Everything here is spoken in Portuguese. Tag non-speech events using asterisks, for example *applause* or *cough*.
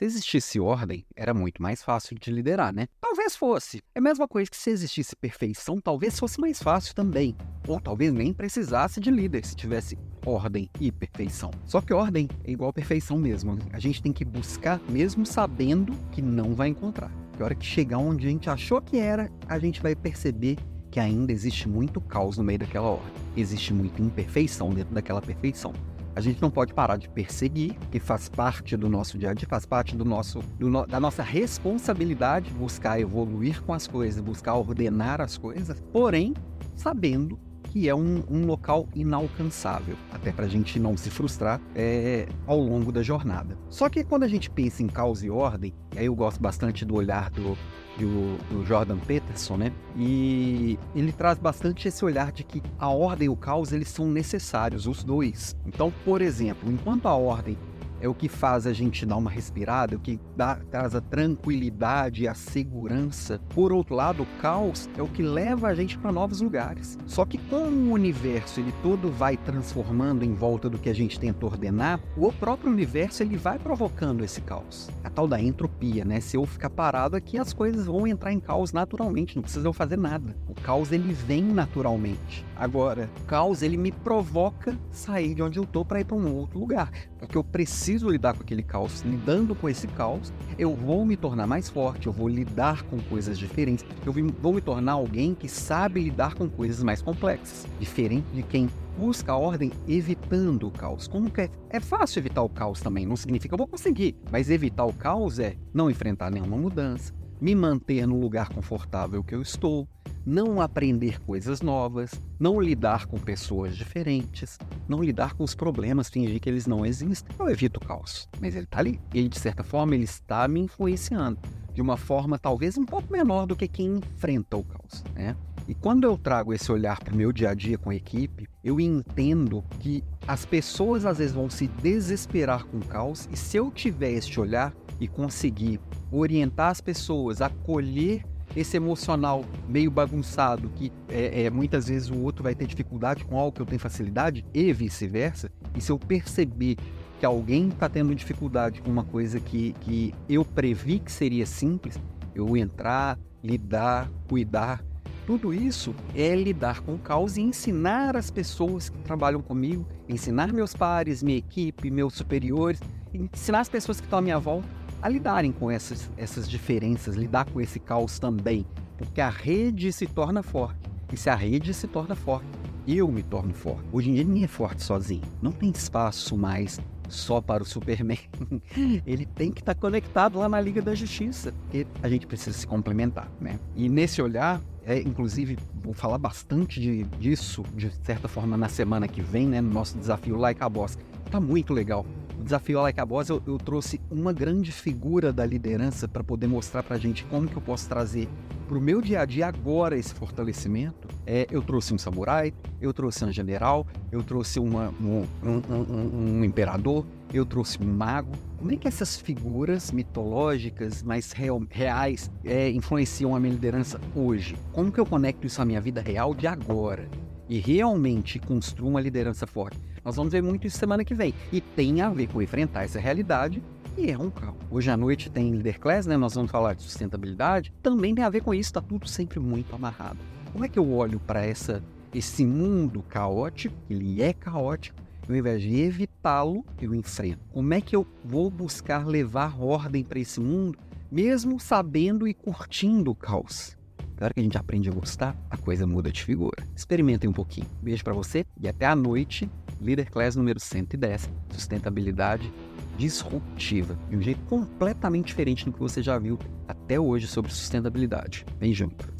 Se existisse ordem, era muito mais fácil de liderar, né? Talvez fosse. É a mesma coisa que se existisse perfeição, talvez fosse mais fácil também. Ou talvez nem precisasse de líder se tivesse ordem e perfeição. Só que ordem é igual perfeição mesmo. Né? A gente tem que buscar mesmo sabendo que não vai encontrar. Que hora que chegar onde a gente achou que era, a gente vai perceber que ainda existe muito caos no meio daquela ordem. Existe muita imperfeição dentro daquela perfeição. A gente não pode parar de perseguir, que faz parte do nosso dia a dia, faz parte do nosso, do no, da nossa responsabilidade buscar evoluir com as coisas, buscar ordenar as coisas, porém sabendo que é um, um local inalcançável, até para a gente não se frustrar é, ao longo da jornada. Só que quando a gente pensa em caos e ordem, e aí eu gosto bastante do olhar do, do, do, Jordan Peterson, né? E ele traz bastante esse olhar de que a ordem e o caos eles são necessários, os dois. Então, por exemplo, enquanto a ordem é o que faz a gente dar uma respirada, é o que dá, traz a tranquilidade e a segurança. Por outro lado, o caos é o que leva a gente para novos lugares. Só que como o universo ele todo vai transformando em volta do que a gente tenta ordenar, o próprio universo ele vai provocando esse caos. A tal da entropia, né? Se eu ficar parado aqui, as coisas vão entrar em caos naturalmente, não precisa eu fazer nada. O caos ele vem naturalmente. Agora, o caos ele me provoca sair de onde eu tô para ir para um outro lugar, porque eu preciso lidar com aquele caos. Lidando com esse caos, eu vou me tornar mais forte, eu vou lidar com coisas diferentes, eu vou me tornar alguém que sabe lidar com coisas mais complexas, diferente de quem busca a ordem evitando o caos. Como que é? É fácil evitar o caos também, não significa eu vou conseguir, mas evitar o caos é não enfrentar nenhuma mudança, me manter no lugar confortável que eu estou, não aprender coisas novas, não lidar com pessoas diferentes, não lidar com os problemas, fingir que eles não existem. Eu evito o caos, mas ele está ali. Ele, de certa forma, ele está me influenciando de uma forma talvez um pouco menor do que quem enfrenta o caos, né? E quando eu trago esse olhar para o meu dia a dia com a equipe, eu entendo que as pessoas às vezes vão se desesperar com o caos e se eu tiver este olhar e conseguir orientar as pessoas, acolher esse emocional meio bagunçado, que é, é, muitas vezes o outro vai ter dificuldade com algo que eu tenho facilidade, e vice-versa, e se eu perceber que alguém está tendo dificuldade com uma coisa que, que eu previ que seria simples, eu entrar, lidar, cuidar, tudo isso é lidar com o caos e ensinar as pessoas que trabalham comigo, ensinar meus pares, minha equipe, meus superiores, ensinar as pessoas que estão à minha volta a lidarem com essas, essas diferenças, lidar com esse caos também, porque a rede se torna forte. E se a rede se torna forte, eu me torno forte. Hoje em dia ninguém é forte sozinho. Não tem espaço mais só para o Superman. *laughs* Ele tem que estar tá conectado lá na Liga da Justiça, porque a gente precisa se complementar, né? E nesse olhar, é, inclusive, vou falar bastante de, disso, de certa forma, na semana que vem, né? No nosso desafio Like a Boss. Tá muito legal o desafio Like a Boss, eu, eu trouxe uma grande figura da liderança para poder mostrar para a gente como que eu posso trazer para o meu dia a dia agora esse fortalecimento. É, eu trouxe um samurai, eu trouxe um general, eu trouxe uma, um, um, um, um imperador, eu trouxe um mago. Como é que essas figuras mitológicas, mais real, reais, é, influenciam a minha liderança hoje? Como que eu conecto isso à minha vida real de agora? E realmente construo uma liderança forte. Nós vamos ver muito isso semana que vem. E tem a ver com enfrentar essa realidade e é um caos. Hoje à noite tem Leader Class, né? Nós vamos falar de sustentabilidade. Também tem a ver com isso, tá tudo sempre muito amarrado. Como é que eu olho para essa esse mundo caótico? Ele é caótico. Ao invés de evitá-lo, eu enfrento. Como é que eu vou buscar levar ordem para esse mundo, mesmo sabendo e curtindo o caos? Na hora que a gente aprende a gostar, a coisa muda de figura. Experimentem um pouquinho. Beijo para você e até a noite Leader Class número 110, sustentabilidade disruptiva, de um jeito completamente diferente do que você já viu até hoje sobre sustentabilidade. Vem junto.